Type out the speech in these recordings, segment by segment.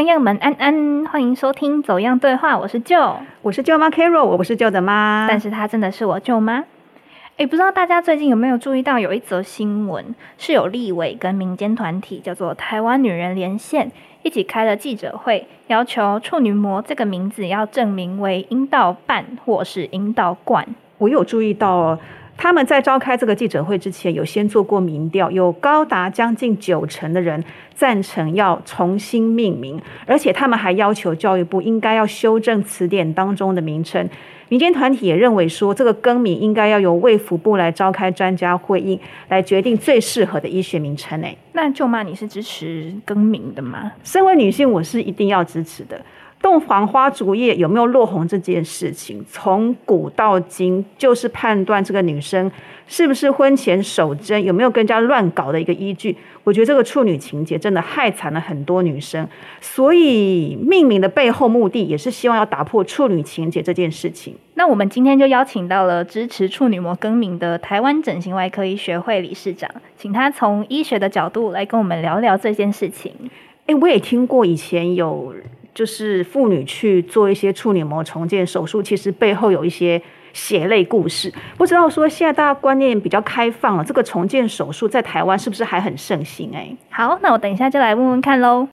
样样们安安，欢迎收听《走样对话》，我是舅，我是舅妈 Carol，我不是舅的妈，但是她真的是我舅妈。哎，不知道大家最近有没有注意到，有一则新闻是有立委跟民间团体叫做台湾女人连线一起开了记者会，要求处女膜这个名字要证明为阴道瓣或是阴道冠。我有注意到。他们在召开这个记者会之前，有先做过民调，有高达将近九成的人赞成要重新命名，而且他们还要求教育部应该要修正词典当中的名称。民间团体也认为说，这个更名应该要由卫福部来召开专家会议，来决定最适合的医学名称。诶，那舅妈你是支持更名的吗？身为女性，我是一定要支持的。洞房花烛夜有没有落红这件事情，从古到今就是判断这个女生是不是婚前守贞，有没有跟人家乱搞的一个依据。我觉得这个处女情节真的害惨了很多女生，所以命名的背后目的也是希望要打破处女情节这件事情。那我们今天就邀请到了支持处女膜更名的台湾整形外科医学会理事长，请他从医学的角度来跟我们聊聊这件事情。哎，我也听过以前有。就是妇女去做一些处女膜重建手术，其实背后有一些血泪故事。不知道说现在大家观念比较开放了，这个重建手术在台湾是不是还很盛行？哎，好，那我等一下就来问问看喽。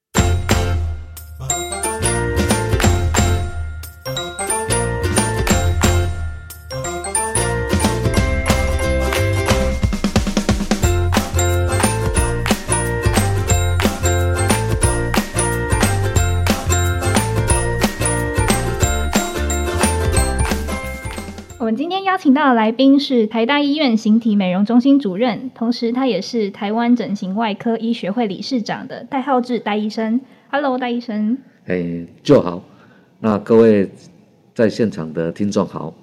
今天邀请到的来宾是台大医院形体美容中心主任，同时他也是台湾整形外科医学会理事长的戴浩志戴医生。Hello，戴医生。哎，就好。那各位在现场的听众好。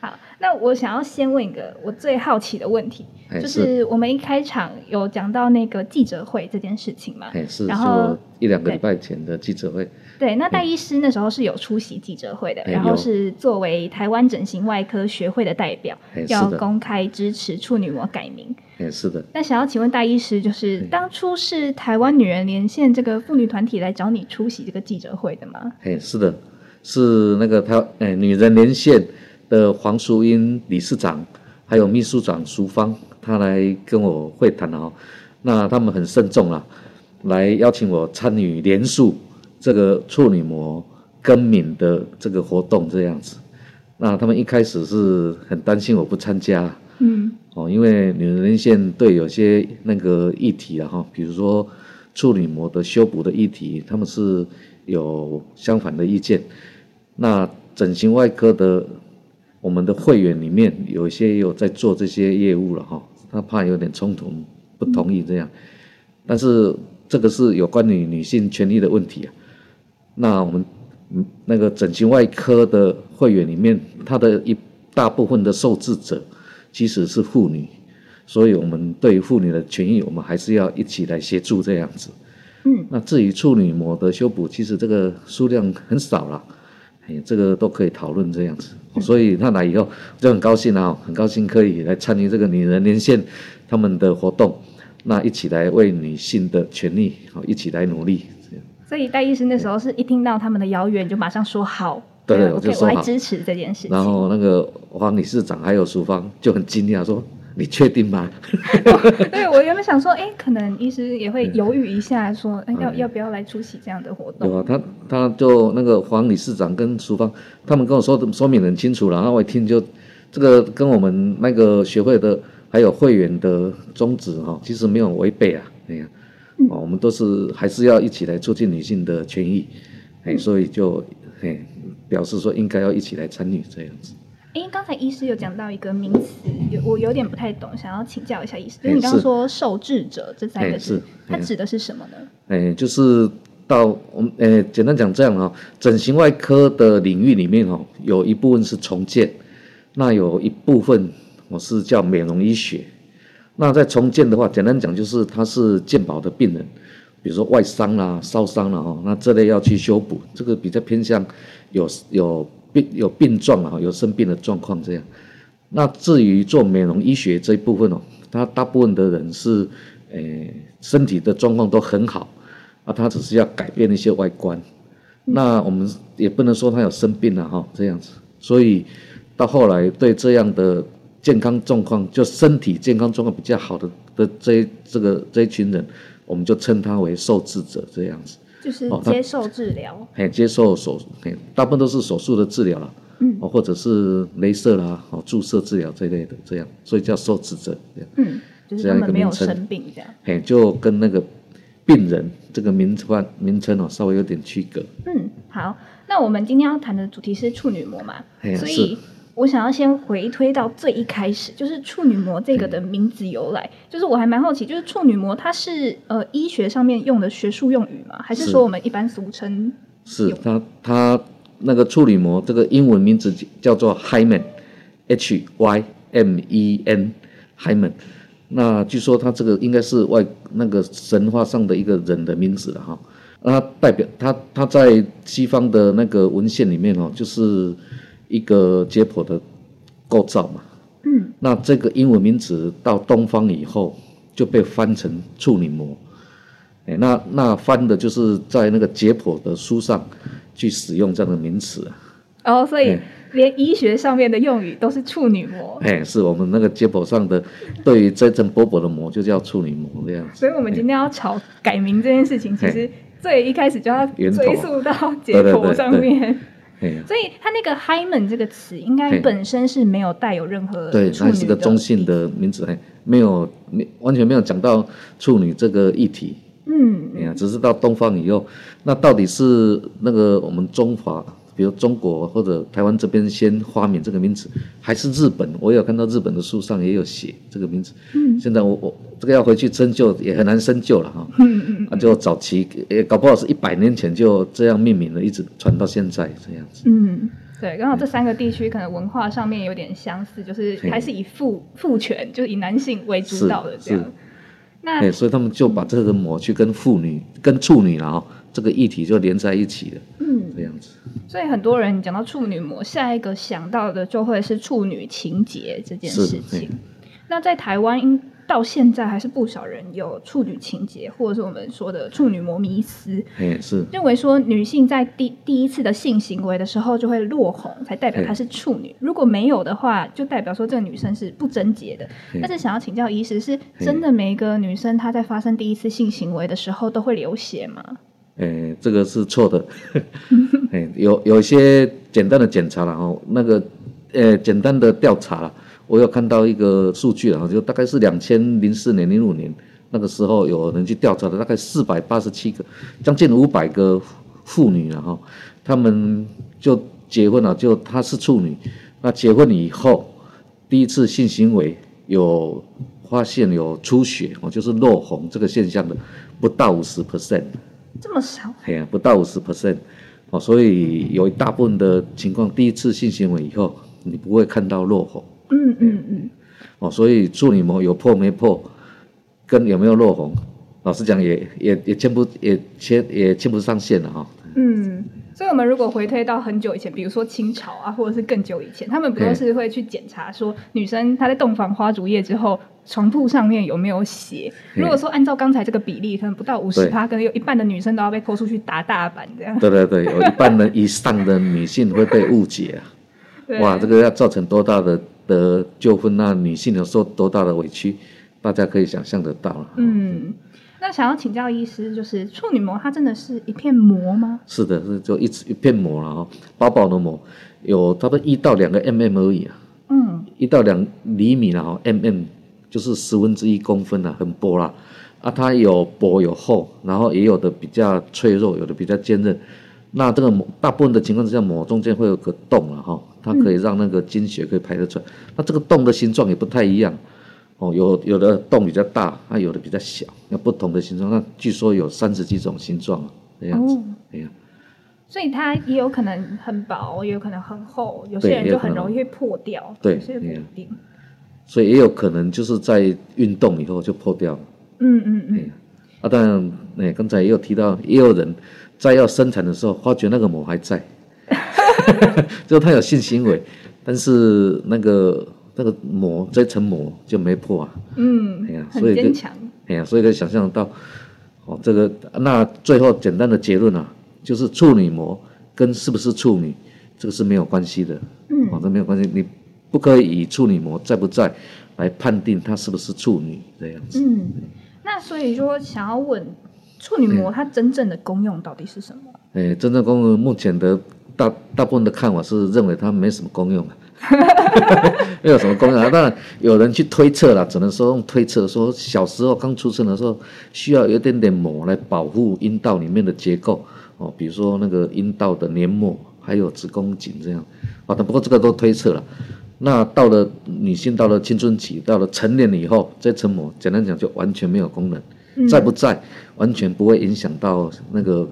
好，那我想要先问一个我最好奇的问题，就是我们一开场有讲到那个记者会这件事情嘛？哎，是。然后一两个礼拜前的记者会。对，那戴医师那时候是有出席记者会的，然后是作为台湾整形外科学会的代表，要公开支持处女膜改名。哎，是的。那想要请问戴医师，就是当初是台湾女人连线这个妇女团体来找你出席这个记者会的吗？哎，是的，是那个台哎女人连线的黄淑英理事长，还有秘书长淑芳，她来跟我会谈哦。那他们很慎重啊，来邀请我参与联署。这个处女膜更敏的这个活动这样子，那他们一开始是很担心我不参加，嗯，哦，因为女人线对有些那个议题啊哈，比如说处女膜的修补的议题，他们是有相反的意见。那整形外科的我们的会员里面有一些有在做这些业务了哈，他怕有点冲突，不同意这样。但是这个是有关于女性权利的问题啊。那我们嗯那个整形外科的会员里面，他的一大部分的受治者其实是妇女，所以我们对于妇女的权益，我们还是要一起来协助这样子。嗯，那至于处女膜的修补，其实这个数量很少了，哎，这个都可以讨论这样子。所以他来以后就很高兴啊，很高兴可以来参与这个女人连线他们的活动，那一起来为女性的权利好一起来努力。所以戴医生那时候是一听到他们的邀约，就马上说好，对对，我就说好，支持这件事。然后那个黄理事长还有淑芳就很惊讶说：“你确定吗？” 对我原本想说，哎，可能医师也会犹豫一下，说要要不要来出席这样的活动。对啊，他他就那个黄理事长跟淑芳，他们跟我说的说明很清楚了，然后我一听就这个跟我们那个学会的还有会员的宗旨哈，其实没有违背啊，那样。哦，我们都是还是要一起来促进女性的权益，哎，所以就哎表示说应该要一起来参与这样子。哎，刚才医师有讲到一个名词，有我有点不太懂，想要请教一下医师。就是你刚刚说受治者这三个字，它指的是什么呢？哎，就是到我们哎简单讲这样哦，整形外科的领域里面哦，有一部分是重建，那有一部分我是叫美容医学。那在重建的话，简单讲就是他是健保的病人，比如说外伤啦、烧伤了哈，那这类要去修补，这个比较偏向有有病有病状啊，有生病的状况这样。那至于做美容医学这一部分哦，他大部分的人是，诶身体的状况都很好，啊，他只是要改变一些外观，那我们也不能说他有生病了哈，这样子，所以到后来对这样的健康状况，就身体健康状况比较好的的这一这个这一群人，我们就称他为受治者这样子。就是接受治疗。哎，接受手，哎，大部分都是手术的治疗了，嗯哦，或者是镭射啦，哦，注射治疗这类的，这样，所以叫受治者，这样，嗯，就是他们没有生病这样。哎，就跟那个病人这个名称名称哦稍微有点区隔，嗯，好，那我们今天要谈的主题是处女膜嘛，所以我想要先回推到最一开始，就是处女膜这个的名字由来。就是我还蛮好奇，就是处女膜它是呃医学上面用的学术用语吗？还是是说我们一般俗称？是它它那个处女膜这个英文名字叫做 hymen，H Y M E N hymen。那据说它这个应该是外那个神话上的一个人的名字了哈。那它代表它它在西方的那个文献里面哦，就是一个解剖的构造嘛。嗯，那这个英文名字到东方以后就被翻成处女膜。哎，那那翻的就是在那个解剖的书上去使用这样的名词啊。哦，所以哎连医学上面的用语都是处女膜。哎，是我们那个解剖上的对于这层薄薄的膜就叫处女膜这样。所以我们今天要吵改名这件事情，其实最一开始就要追溯到解剖上对对面。所以它那个 hymen 这个词，应该本身是没有带有任何对，它是个中性的名字，哎，没有没完全没有讲到处女这个议题。嗯。哎呀，只是到东方以后，那到底是那个我们中华，比如中国或者台湾这边先发明这个名字，还是日本？我有看到日本的书上也有写这个名字。嗯现在我我这个要回去深究也很难深究了哈。嗯嗯啊，就早期也搞不好是一百年前就这样命名了，一直传到现在这样子。嗯，对，刚好这三个地区可能文化上面有点相似，就是嘿还是以父父权，就是以男性为主是导的这样是。那哎，所以他们就把这个抹去跟妇女、跟处女然后这个议题就连在一起了，嗯。所以很多人讲到处女膜，下一个想到的就会是处女情节这件事情。那在台湾，应到现在还是不少人有处女情节，或者是我们说的处女膜迷思，认为说女性在第第一次的性行为的时候就会落红，才代表她是处女。如果没有的话，就代表说这个女生是不贞洁的。但是想要请教医师，是真的每一个女生她在发生第一次性行为的时候都会流血吗？哎，这个是错的。哎，有有一些简单的检查了哈，那个呃简单的调查了，我有看到一个数据了哈，就大概是两千零四年、零五年那个时候有人去调查的，大概四百八十七个，将近五百个妇女了哈，他们就结婚了，就她是处女，那结婚以后第一次性行为有发现有出血哦，就是落红这个现象的不到五十 percent。这么少？哎呀，不到五十 percent，哦，所以有一大部分的情况，第一次性行为以后，你不会看到落红，嗯嗯嗯，哦，所以处女膜有破没破，跟有没有落红，老实讲也也也牵不也牵也牵不上线了哈、嗯，所以我们如果回推到很久以前，比如说清朝啊，或者是更久以前，他们不都是会去检查说女生她在洞房花烛夜之后，床铺上面有没有血？嗯如果说按照刚才这个比例，可能不到五十趴，可能有一半的女生都要被拖出去打大板这样。对对对，有一半的以上的女性会被误解啊，哇，这个要造成多大的的纠纷，那女性有受多大的委屈，大家可以想象得到了。嗯，那想要请教医师，就是处女膜它真的是一片膜吗？是的，是就一一片膜了哈，薄薄的膜，有差不多一到两个 mm 而已啊，嗯一到两厘米了哈，mm 就是十分之一公分啊，很薄啦。啊，它有薄有厚，然后也有的比较脆弱，有的比较坚韧。那这个膜大部分的情况之下，膜中间会有个洞了哈，它可以让那个经血可以排得出来。那这个洞的形状也不太一样，哦，有有的洞比较大，那有的比较小，那不同的形状，那据说有三十几种形状啊，这样子哦，哎呀。所以它也有可能很薄，也有可能很厚，有些对人就很容易会破掉，对有些人不一定。所以也有可能就是在运动以后就破掉了。嗯嗯嗯。啊，当然，哎，刚才也有提到，也有人在要生产的时候，发觉那个膜还在，就他有性行为，但是那个那个膜这层膜就没破啊，嗯，哎呀所以就坚强。哎呀，所以可以想象得到，哦，这个那最后简单的结论啊，就是处女膜跟是不是处女，这个是没有关系的。嗯哦，这没有关系，你不可以以处女膜在不在来判定她是不是处女这样子。嗯，那所以说想要问处女膜它真正的功用到底是什么？诶，真正功用目前的大大部分的看法是认为它没什么功用啊，没有什么功能啊。当然有人去推测了，只能说用推测说小时候刚出生的时候需要有一点点膜来保护阴道里面的结构哦，比如说那个阴道的黏膜还有子宫颈这样啊。但不过这个都推测了。那到了女性到了青春期，到了成年以后，这层膜简单讲就完全没有功能，在不在完全不会影响到那个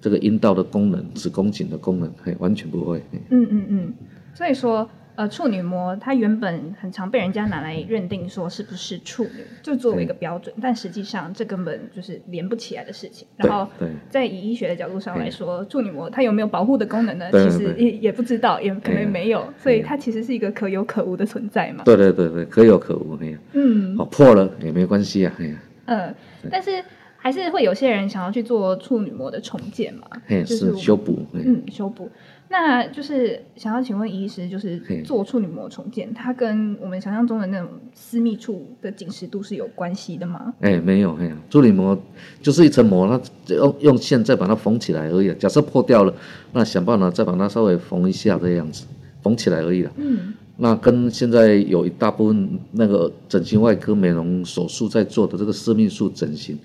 这个阴道的功能、子宫颈的功能，嘿，完全不会。嗯嗯嗯，所以说，呃，处女膜它原本很常被人家拿来认定说是不是处女，就作为一个标准，但实际上这根本就是连不起来的事情。然后，在以医学的角度上来说，处女膜它有没有保护的功能呢？其实也也不知道，也可能没有，所以它其实是一个可有可无的存在嘛。对对对对，可有可无，嘿呀，嗯。好破了也没关系啊，哎呀，嗯，但是还是会有些人想要去做处女膜的重建嘛，嘿就是修补，嗯，修补。那就是想要请问医师，就是做处女膜重建，它跟我们想象中的那种私密处的紧实度是有关系的吗？哎，没有，哎呀，处女膜就是一层膜，它用用线再把它缝起来而已啊。假设破掉了，那想办法再把它稍微缝一下这样子，缝起来而已了。嗯那跟现在有一大部分那个整形外科美容手术在做的这个私密处整形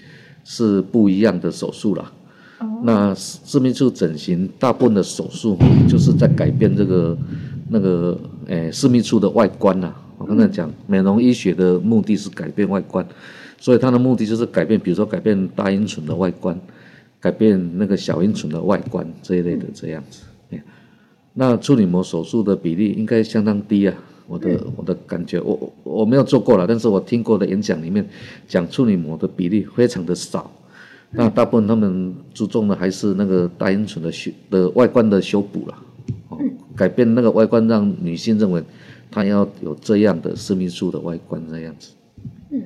是不一样的手术啦。哦那私私密处整形大部分的手术就是在改变这个那个诶私密处的外观呐。我刚才讲，美容医学的目的是改变外观，所以它的目的就是改变，比如说改变大阴唇的外观，改变那个小阴唇的外观这一类的这样子。哎那处女膜手术的比例应该相当低啊，我的、我的感觉，我我我没有做过了，但是我听过的演讲里面讲处女膜的比例非常的少，那大部分他们注重的还是那个大阴唇的修的外观的修补了，哦，改变那个外观，让女性认为她要有这样的私密处的外观这样子。嗯。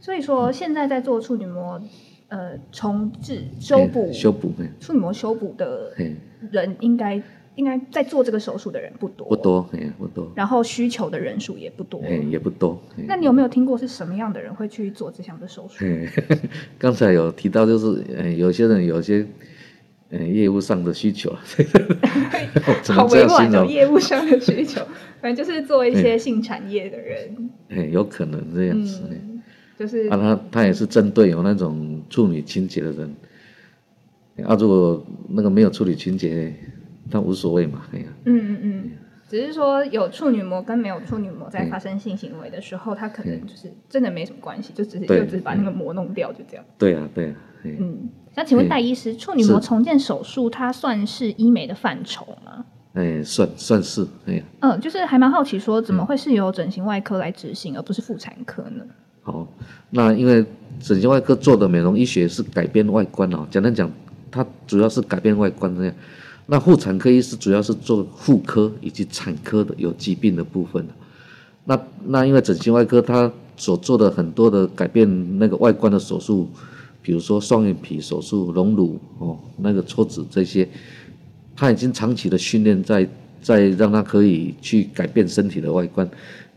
所以说现在在做处女膜呃重置修补嘿修补，嘿。处女膜修补的，人，应该应该在做这个手术的人不多，不，多，哎，不多，然后需求的人数也不多。哎，也不多。那你有没有听过是什么样的人会去做这项的手术？嘿，刚才有提到，就是呃，有些人有些呃业务上的需求，好委婉哦，样形容，业务上的需求，反正就是做一些性产业的人，哎，有可能这样子。嗯，就是啊，他他也是针对有那种处女情节的人，啊，如果那个没有处女情节，他无所谓嘛，哎呀，嗯嗯嗯，只是说有处女膜跟没有处女膜在发生性行为的时候，它可能就是真的没什么关系，就只是就只是把那个膜弄掉，就这样。对啊，对啊，哎，嗯，那请问戴医师，处女膜重建手术它算是医美的范畴吗？哎，算算是，哎呀，嗯，就是还蛮好奇，说怎么会是由整形外科来执行，而不是妇产科呢？好，那因为整形外科做的美容医学是改变外观哦，简单讲，它主要是改变外观这样。那妇产科医师主要是做妇科以及产科的有疾病的部分。那那因为整形外科他所做的很多的改变那个外观的手术，比如说双眼皮手术、隆乳哦，那个抽脂这些，他已经长期的训练在在让他可以去改变身体的外观，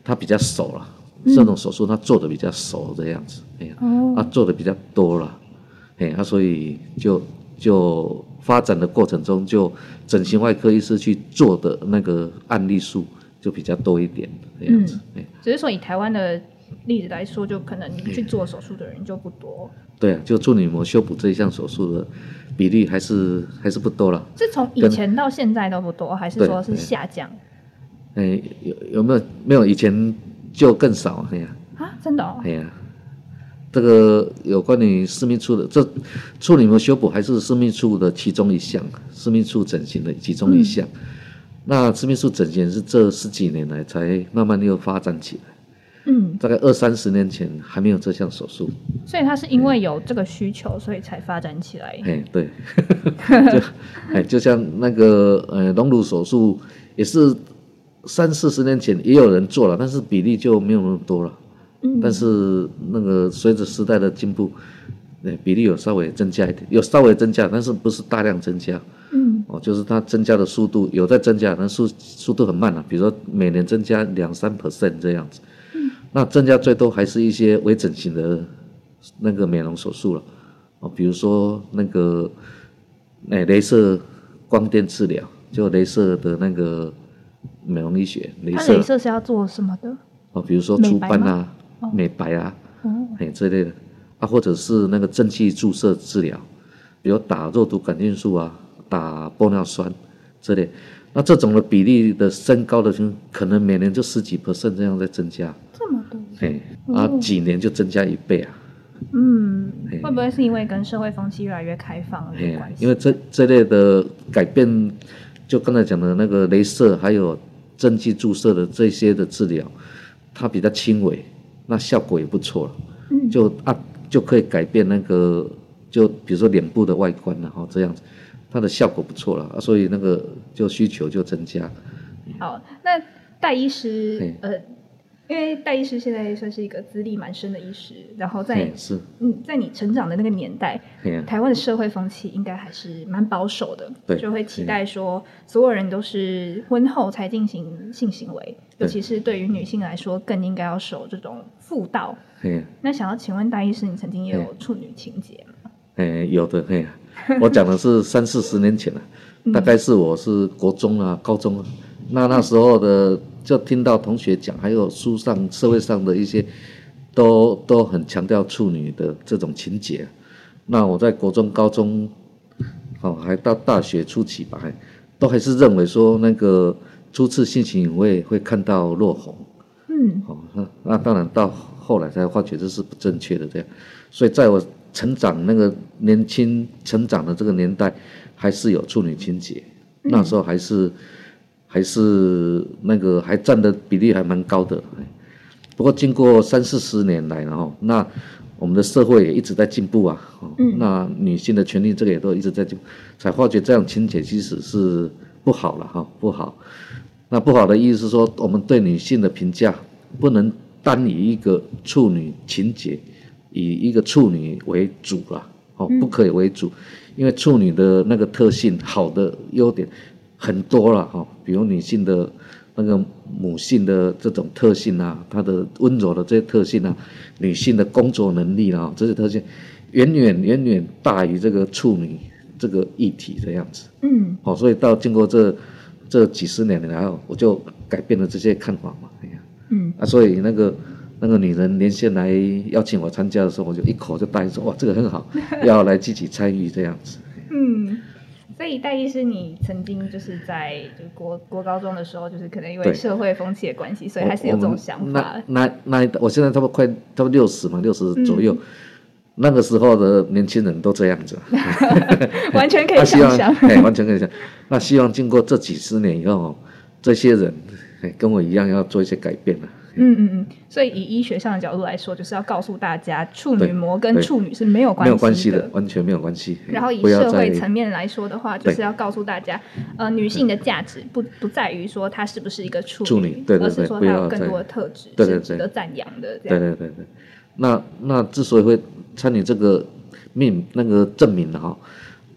他比较熟了。这种手术他做的比较熟这样子，哎呀，哦他做的比较多了，哎，啊，所以就就发展的过程中，就整形外科医师去做的那个案例数就比较多一点这样子，哎、只是说以台湾的例子来说，就可能去做手术的人就不多。对啊，就处女膜修补这一项手术的比例还是还是不多了。是从以前到现在都不多，还是对说是下降哎，有有没有没有以前就更少？哎呀，啊？真的哦哎，呀，这个有关于私密处的这处理膜修补还是私密处的其中一项，私密处整形的其中一项。那私密处整形是这十几年来才慢慢又发展起来，嗯，大概二三十年前还没有这项手术。所以它是因为有这个需求，所以才发展起来。哎，对，就哎，就像那个呃隆乳手术，也是三四十年前也有人做了，但是比例就没有那么多了。嗯但是那个随着时代的进步，对，比例有稍微增加一点，有稍微增加，但是不是大量增加。嗯，哦，就是它增加的速度有在增加，但速速度很慢了、比如说每年增加两三 percent 这样子。嗯，那增加最多还是一些微整形的那个美容手术了。哦，比如说那个，哎，镭射光电治疗，就镭射的那个美容医学，镭它射镭射是要做什么的？哦，比如说除斑啊、哦美白啊，哦，哎之类的。啊，或者是那个针剂注射治疗，比如打肉毒杆菌素啊，打玻尿酸之类。那这种的比例的升高的，可能每年就十几 percent 这样在增加，这么多。哎，啊，几年就增加一倍啊，嗯嘿，会不会是因为跟社会风气越来越开放而哎呀有关系？因为这这类的改变，就刚才讲的那个镭射还有针剂注射的这些的治疗，它比较轻微，那效果也不错了。嗯就啊就可以改变那个，就比如说脸部的外观然后这样子，它的效果不错了，啊所以那个就需求就增加。好，那戴医师，呃，因为戴医师现在算是一个资历蛮深的医师，然后在嗯，在你成长的那个年代，台湾的社会风气应该还是蛮保守的，对就会期待说所有人都是婚后才进行性行为，尤其是对于女性来说，更应该要守这种妇道。那想要请问戴医师，你曾经也有嘿处女情节吗？哎有的哎呀，我讲的是三四十年前了，大概是我是国中啊、高中啊，那那时候的就听到同学讲，还有书上、社会上的一些，都都很强调处女的这种情节。那我在国中、高中，哦，还到大学初期吧，还都还是认为说那个初次性行为会看到落红。嗯哦，那那当然到后来才发觉这是不正确的，这样，所以在我成长那个年轻成长的这个年代，还是有处女情节，那时候还是还是那个还占的比例还蛮高的。哎不过经过三四十年来，然后那我们的社会也一直在进步啊，哦嗯那女性的权利这个也都一直在进步，才发觉这样情节其实是不好了哈，不好。那不好的意思是说，我们对女性的评价不能单以一个处女情节，以一个处女为主了，哦，不可以为主，因为处女的那个特性，好的优点很多了哈，比如女性的那个母性的这种特性啊，她的温柔的这些特性啊，女性的工作能力啊，这些特性，远远远远大于这个处女这个议题这样子。嗯哦，所以到经过这这几十年来后，我就改变了这些看法嘛。哎呀，嗯，啊，所以那个那个女人连线来邀请我参加的时候，我就一口就答应说，哇，这个很好，要来积极参与这样子。嗯，所以戴医师，你曾经就是在就国国高中的时候，就是可能因为社会风气的关系，所以还是有这种想法那。那那，我现在差不多快差不多六十嘛，六十嗯左右。那个时候的年轻人都这样子，完全可以 想象。哎，完全可以想。那希望经过这几十年以后，这些人哎跟我一样要做一些改变了。嗯嗯嗯，所以以医学上的角度来说，就是要告诉大家，处女膜跟处女是没有关没有关系的的，。完全没有关系。然后以社会层面来说的话，就是要告诉大家，呃，女性的价值不不在于说她是不是一个处处女对对而是说她有更多的特质对对对是值得赞扬的。对，对对对，那那之所以会参与这个命那个证明的哈，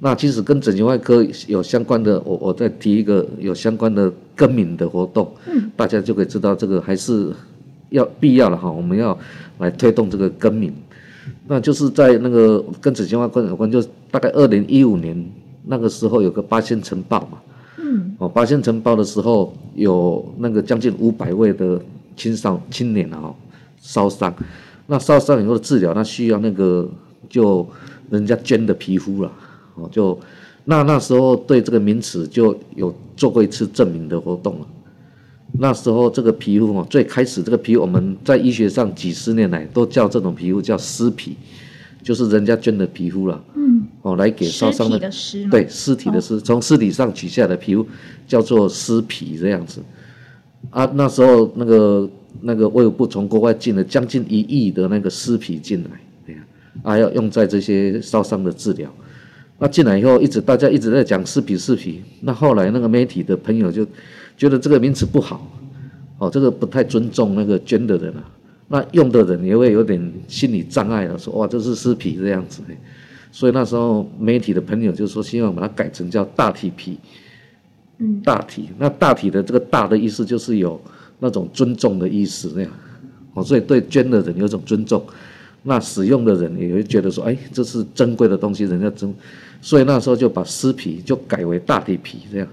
那其实跟整形外科有相关的，我我再提一个有相关的更名的活动，嗯，大家就可以知道这个还是要必要了哈，我们要来推动这个更名，那就是在那个跟整形外科有关，就大概二零一五年那个时候有个八仙城报嘛，嗯。哦，八仙城报的时候有那个将近五百位的青少青年啊、哦，烧伤，那烧伤以后的治疗，那需要那个就人家捐的皮肤了，哦，就那那时候对这个名词就有做过一次证明的活动了。那时候这个皮肤哦，最开始这个皮肤我们在医学上几十年来都叫这种皮肤叫尸皮，就是人家捐的皮肤了，嗯，哦，来给烧伤的对，尸体的尸，从尸体上取下来的皮肤叫做尸皮这样子。啊，那时候那个那个卫福部从国外进了将近一亿的那个尸皮进来，对呀，啊要用在这些烧伤的治疗。那进来以后，一直大家一直在讲尸皮尸皮，那后来那个媒体的朋友就觉得这个名词不好，哦，这个不太尊重那个捐的人了、那用的人也会有点心理障碍了，说哇这是尸皮这样子，所以那时候媒体的朋友就说希望把它改成叫大体皮，嗯，大体，那大体的这个大的意思就是有那种尊重的意思那样，哦，所以对捐的人有种尊重，那使用的人也会觉得说，哎，这是珍贵的东西，人家珍，所以那时候就把尸皮就改为大体皮这样，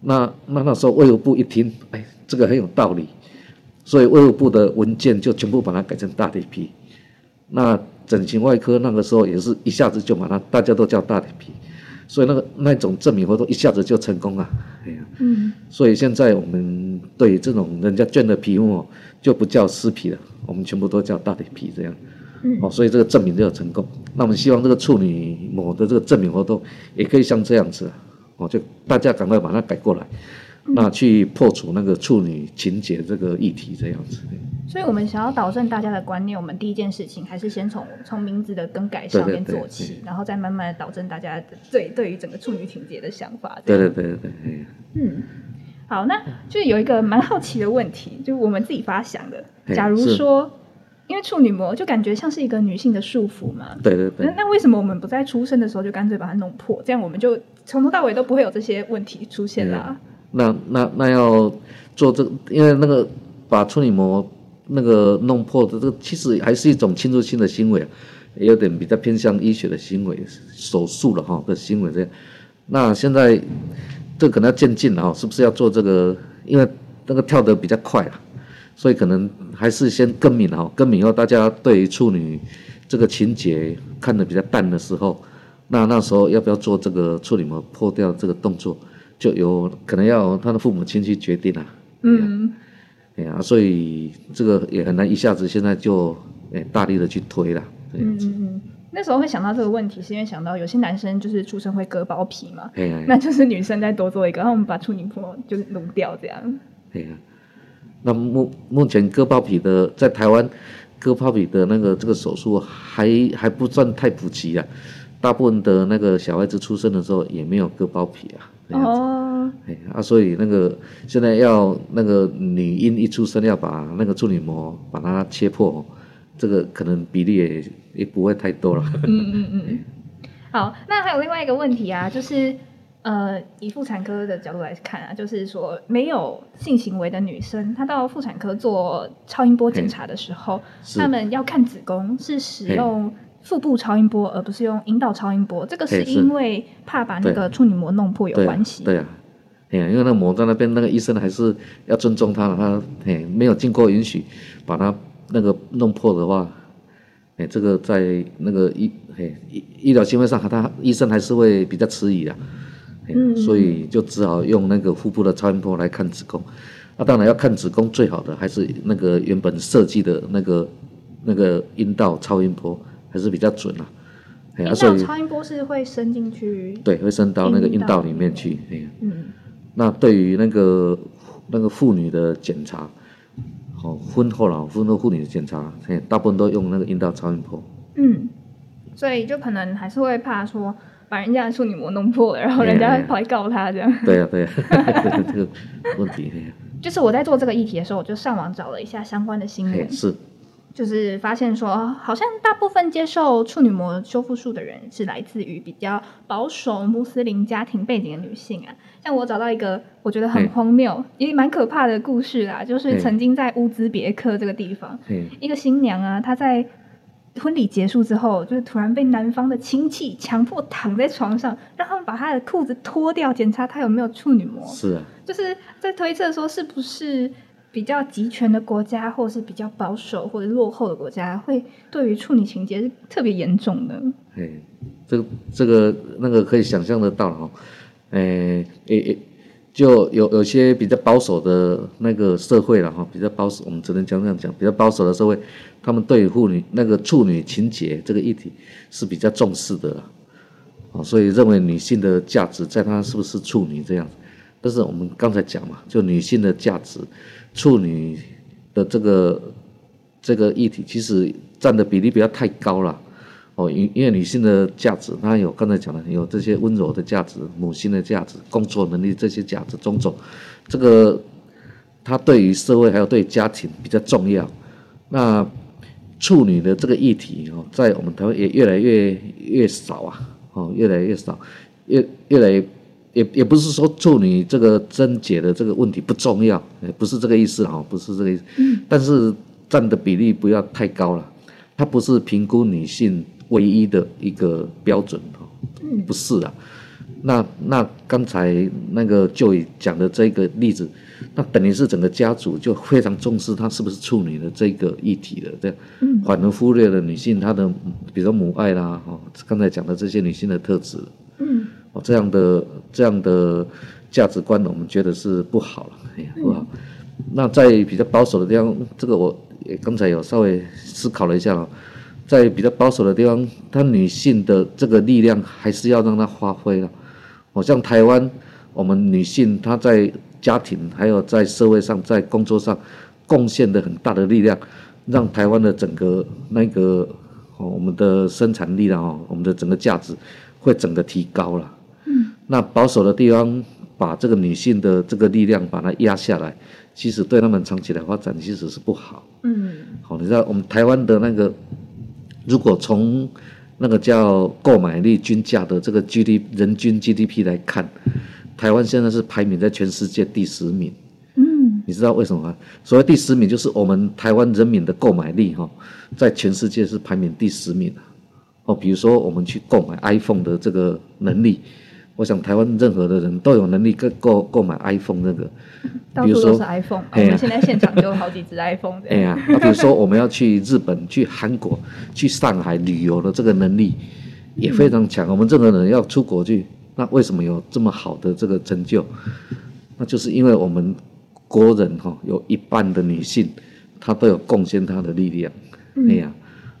那那那时候卫务部一听，哎，这个很有道理。所以卫务部的文件就全部把它改成大体皮，那整形外科那个时候也是一下子就把它大家都叫大体皮，所以那个那种证明活动一下子就成功了，哎呀，嗯，所以现在我们对这种人家捐的皮肤哦，就不叫尸皮了，我们全部都叫大体皮这样，嗯，哦，所以这个证明就有成功。那我们希望这个处女膜的这个证明活动也可以像这样子，哦，就大家赶快把它改过来。那去破除那个处女情节这个议题，这样子。所以，我们想要导正大家的观念，我们第一件事情还是先从从名字的更改上面做起，然后再慢慢的导正大家对对于整个处女情节的想法。对对对对对。嗯，好，那就是有一个蛮好奇的问题，就是我们自己发想的。假如说，因为处女膜就感觉像是一个女性的束缚嘛。对对对。那那为什么我们不在出生的时候就干脆把它弄破？这样我们就从头到尾都不会有这些问题出现啦。那那那要做这个，因为那个把处女膜那个弄破的，这个其实还是一种侵入性的行为，有点比较偏向医学的行为，手术了哈的行为这样。那现在这可能要渐进了哈，是不是要做这个？因为那个跳得比较快啊，所以可能还是先更名哈，更名后大家对于处女这个情节看得比较淡的时候，那那时候要不要做这个处女膜破掉这个动作？就有可能要他的父母亲去决定啊，嗯，哎呀，所以这个也很难一下子现在就哎大力的去推了，嗯嗯嗯，那时候会想到这个问题，是因为想到有些男生就是出生会割包皮嘛，那就是女生再多做一个，然后我们把处女膜就是弄掉这样。对呀，那目目前割包皮的在台湾割包皮的那个这个手术还还不算太普及啊，大部分的那个小孩子出生的时候也没有割包皮啊。哦，哎啊，所以那个现在要那个女婴一出生要把那个处女膜把它切破，这个可能比例也也不会太多了。嗯嗯嗯。好，那还有另外一个问题啊，就是呃，以妇产科的角度来看啊，就是说没有性行为的女生，她到妇产科做超音波检查的时候，她们要看子宫是使用。腹部超音波，而不是用阴道超音波，这个是因为怕把那个处女膜弄破有关系。对呀，哎呀，因为那膜在那边，那个医生还是要尊重她的，他哎没有经过允许把它那个弄破的话，哎，这个在那个医哎医医疗行为上，他医生还是会比较迟疑的，嗯，所以就只好用那个腹部的超音波来看子宫。那当然要看子宫，最好的还是那个原本设计的那个那个阴道超音波。还是比较准啊，哎呀，所以超音波是会伸进去，对，会伸到那个阴道里面去，嗯，那对于那个那个妇女的检查，哦，婚后了，婚后妇女的检查，嘿，大部分都用那个阴道超音波，嗯，所以就可能还是会怕说把人家的处女膜弄破了，然后人家跑来告他这样，对呀对呀，这个问题，就是我在做这个议题的时候，我就上网找了一下相关的新闻，是。就是发现说，好像大部分接受处女膜修复术的人是来自于比较保守穆斯林家庭背景的女性啊。像我找到一个我觉得很荒谬也蛮可怕的故事啊，就是曾经在乌兹别克这个地方，一个新娘啊，她在婚礼结束之后，就是突然被男方的亲戚强迫躺在床上，让他们把他的裤子脱掉，检查他有没有处女膜。是啊，就是在推测说是不是。比较集权的国家，或是比较保守或者落后的国家，会对于处女情节是特别严重的。哎，这个这个那个可以想象得到哈，哎诶，就有有些比较保守的那个社会了哈，比较保守，我们只能讲这样讲，比较保守的社会，他们对妇女那个处女情节这个议题是比较重视的，啊，所以认为女性的价值在她是不是处女这样。但是我们刚才讲嘛，就女性的价值。处女的这个这个议题，其实占的比例不要太高了哦，因因为女性的价值，她有刚才讲的有这些温柔的价值、母性的价值、工作能力这些价值种种，这个她对于社会还有对家庭比较重要，那处女的这个议题哦，在我们台湾也越来越越少啊，哦，越来越少，越越来也也不是说处女这个贞洁的这个问题不重要，不是这个意思哈，不是这个意思。嗯。但是占的比例不要太高了，它不是评估女性唯一的一个标准哦，不是啊。那那刚才那个就讲的这个例子，那等于是整个家族就非常重视她是不是处女的这个议题了，这样，反而忽略了女性她的，比如母爱啦，哦，刚才讲的这些女性的特质，嗯，哦，这样的这样的价值观，我们觉得是不好了，哎呀，不好。那在比较保守的地方，这个我也刚才有稍微思考了一下哦，在比较保守的地方，她女性的这个力量还是要让她发挥了。好像台湾，我们女性她在家庭还有在社会上，在工作上贡献的很大的力量，让台湾的整个那个哦，我们的生产力量哦，我们的整个价值会整个提高了。嗯。那保守的地方把这个女性的这个力量把它压下来，其实对他们长期的发展其实是不好。嗯。好，你知道我们台湾的那个，如果从那个叫购买力均价的这个 G D 人均 G D P 来看，台湾现在是排名在全世界第十名。嗯，你知道为什么吗？所谓第十名，就是我们台湾人民的购买力哈，在全世界是排名第十名哦，比如说我们去购买 iPhone 的这个能力。我想台湾任何的人都有能力购购购买 iPhone 那个，到处都是 iPhone。我们现在现场就有好几只 iPhone。哎呀，那比如说我们要去日本、去韩国、去上海旅游的这个能力也非常强。我们任何人要出国去，那为什么有这么好的这个成就？那就是因为我们国人哈有一半的女性，她都有贡献她的力量。哎呀，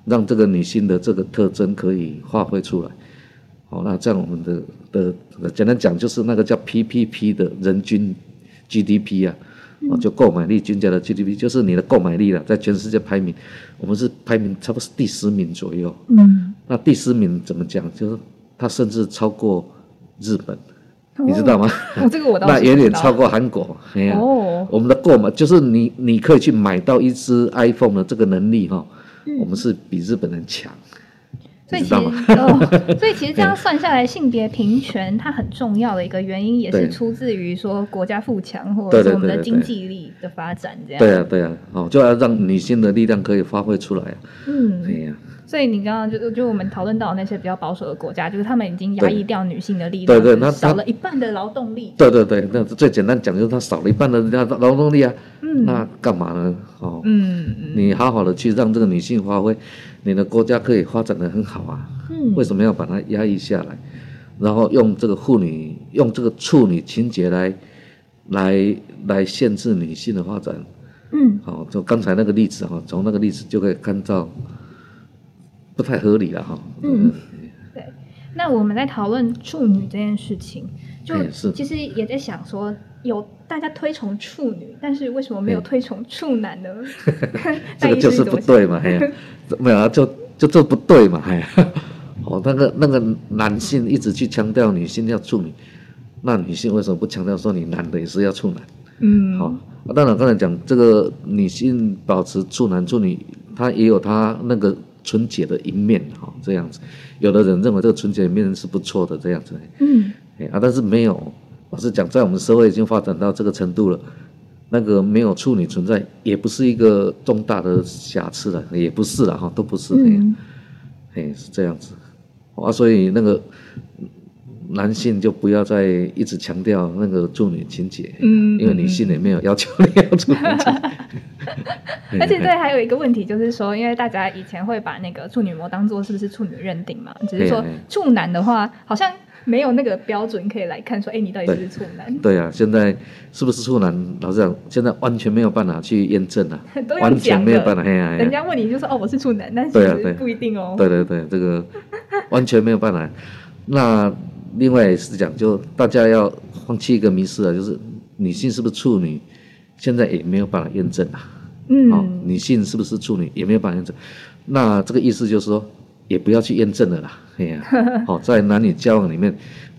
让这个女性的这个特征可以发挥出来。好，那这样我们的的简单讲就是那个叫 PPP 的人均 GDP 啊，啊，就购买力均价的 GDP，就是你的购买力了，在全世界排名，我们是排名差不多是第十名左右。嗯，那第十名怎么讲？就是它甚至超过日本，你知道吗？哦，这个我 那远远超过韩国。哎呀，哦，我们的购买就是你你可以去买到一只 iPhone 的这个能力哈，我们是比日本人强。所以其实哦，所以其实这样算下来，性别平权它很重要的一个原因，也是出自于说国家富强或者是我们的经济力的发展这样。对啊，对啊，哦，就要让女性的力量可以发挥出来啊。嗯，对呀。所以你刚刚就就我们讨论到那些比较保守的国家，就是他们已经压抑掉女性的力量，对对，那少了一半的劳动力。对对对，那最简单讲就是他少了一半的劳劳动力啊。嗯。那干嘛呢？哦。嗯嗯。你好好的去让这个女性发挥。你的国家可以发展的很好啊，嗯，为什么要把它压抑下来？然后用这个妇女、用这个处女情节来、来、来限制女性的发展？嗯，好，就刚才那个例子哈，从那个例子就可以看到不太合理了哈。嗯，对。那我们在讨论处女这件事情，就其实也在想说，有大家推崇处女，但是为什么没有推崇处男呢？这个就是不对嘛，哎呀。没有啊，就就这不对嘛，哎，哦，那个那个男性一直去强调女性要处女，那女性为什么不强调说你男的也是要处男？嗯，好，当然刚才讲这个女性保持处男处女，她也有她那个纯洁的一面，哈，这样子，有的人认为这个纯洁一面是不错的，这样子，嗯，哎啊，但是没有，老实讲，在我们社会已经发展到这个程度了。那个没有处女存在，也不是一个重大的瑕疵了，也不是了哈，都不是那样，哎，是这样子，啊，所以那个男性就不要再一直强调那个处女情节，嗯，因为女性也没有要求你要处女。而且对，还有一个问题就是说，因为大家以前会把那个处女膜当做是不是处女认定嘛，只是说处男的话，好像。没有那个标准可以来看，说，哎，你到底是不是处男？对啊，现在是不是处男？老实讲，现在完全没有办法去验证啊，完全没有办法。人家问你就说，哦，我是处男，但是不一定哦。对对对，这个完全没有办法。那另外是讲，就大家要放弃一个迷思啊，就是女性是不是处女，现在也没有办法验证啊。嗯。哦，女性是不是处女也没有办法验证。那这个意思就是说。也不要去验证了啦，哎呀，好，在男女交往里面，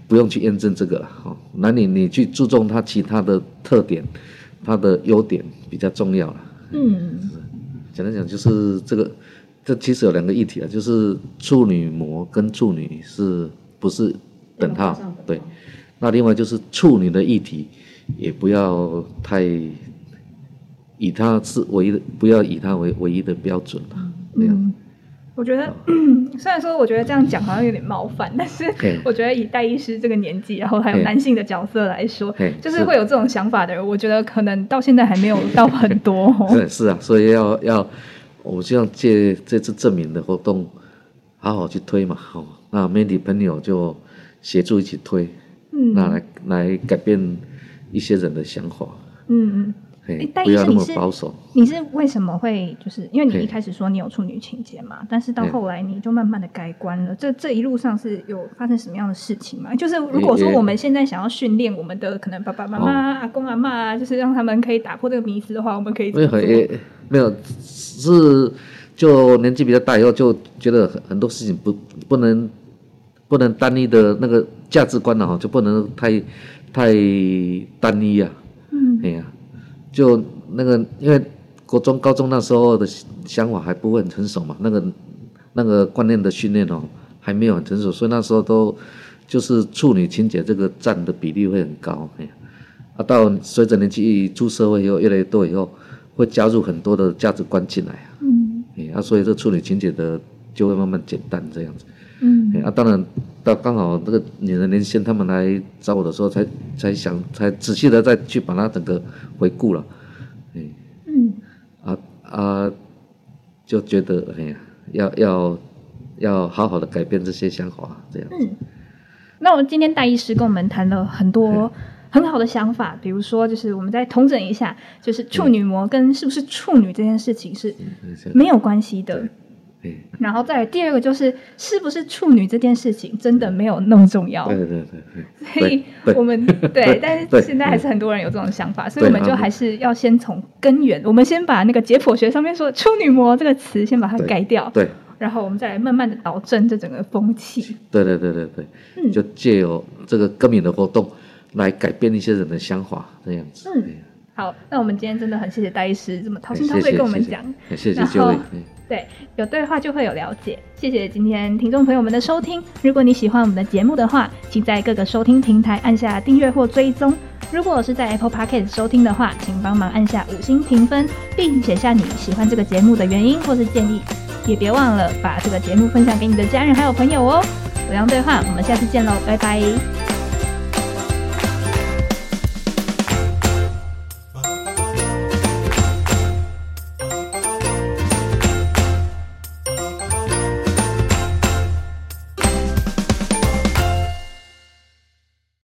不用去验证这个了，好，男女你去注重他其他的特点，他的优点比较重要了。嗯，简单讲就是这个，这其实有两个议题啊，就是处女膜跟处女是不是等号？对。那另外就是处女的议题，也不要太以他是唯一的，不要以他为唯一的标准啊。嗯，我觉得 虽然说我觉得这样讲好像有点冒犯，但是 我觉得以戴医师这个年纪，然后还有男性的角色来说，就是会有这种想法的人，我觉得可能到现在还没有到很多。对，是啊，所以要要，我希望借这次证明的活动，好好去推嘛。好，那媒体朋友就协助一起推。嗯，那来来改变一些人的想法。嗯嗯，哎，不要那么保守。你是为什么会就是因为你一开始说你有处女情节嘛？但是到后来你就慢慢的改观了。这这一路上是有发生什么样的事情吗？就是如果说我们现在想要训练我们的可能爸爸妈妈、阿公阿妈，就是让他们可以打破这个迷思的话，我们可以没有没有是就年纪比较大以后就觉得很很多事情不不能。不能单一的那个价值观了哈，就不能太太单一呀。嗯，哎呀，就那个，因为国中、高中那时候的想法还不会很成熟嘛，那个那个观念的训练哦还没有很成熟，所以那时候都就是处女情节这个占的比例会很高。哎呀，啊，到随着年纪出社会以后越来越多以后，会加入很多的价值观进来啊。嗯，哎，啊，所以这处女情节的就会慢慢减淡这样子。嗯，啊，当然，到刚好这个女人连线他们来找我的时候，才才想，才仔细的再去把它整个回顾了，嗯，嗯，啊啊，就觉得哎呀，要要要好好的改变这些想法，这样。嗯，那我们今天戴医师跟我们谈了很多很好的想法，比如说，就是我们再统整一下，就是处女膜跟是不是处女这件事情是没有关系的。然后再第二个就是是不是处女这件事情真的没有那么重要？对对对对。所以我们 对，但是现在还是很多人有这种想法，所以我们就还是要先从根源，我们先把那个解剖学上面说“处女膜”这个词先把它改掉，对，然后我们再来慢慢的导正这整个风气。对对对对对，嗯，就借由这个更名的活动来改变一些人的想法，这样子。嗯，好，那我们今天真的很谢谢戴医师这么掏心掏肺跟我们讲，谢谢各位。对，有对话就会有了解。谢谢今天听众朋友们的收听。如果你喜欢我们的节目的话，请在各个收听平台按下订阅或追踪。如果是在 Apple Podcast 收听的话，请帮忙按下五星评分，并写下你喜欢这个节目的原因或是建议。也别忘了把这个节目分享给你的家人还有朋友哦。我让对话，我们下次见喽，拜拜。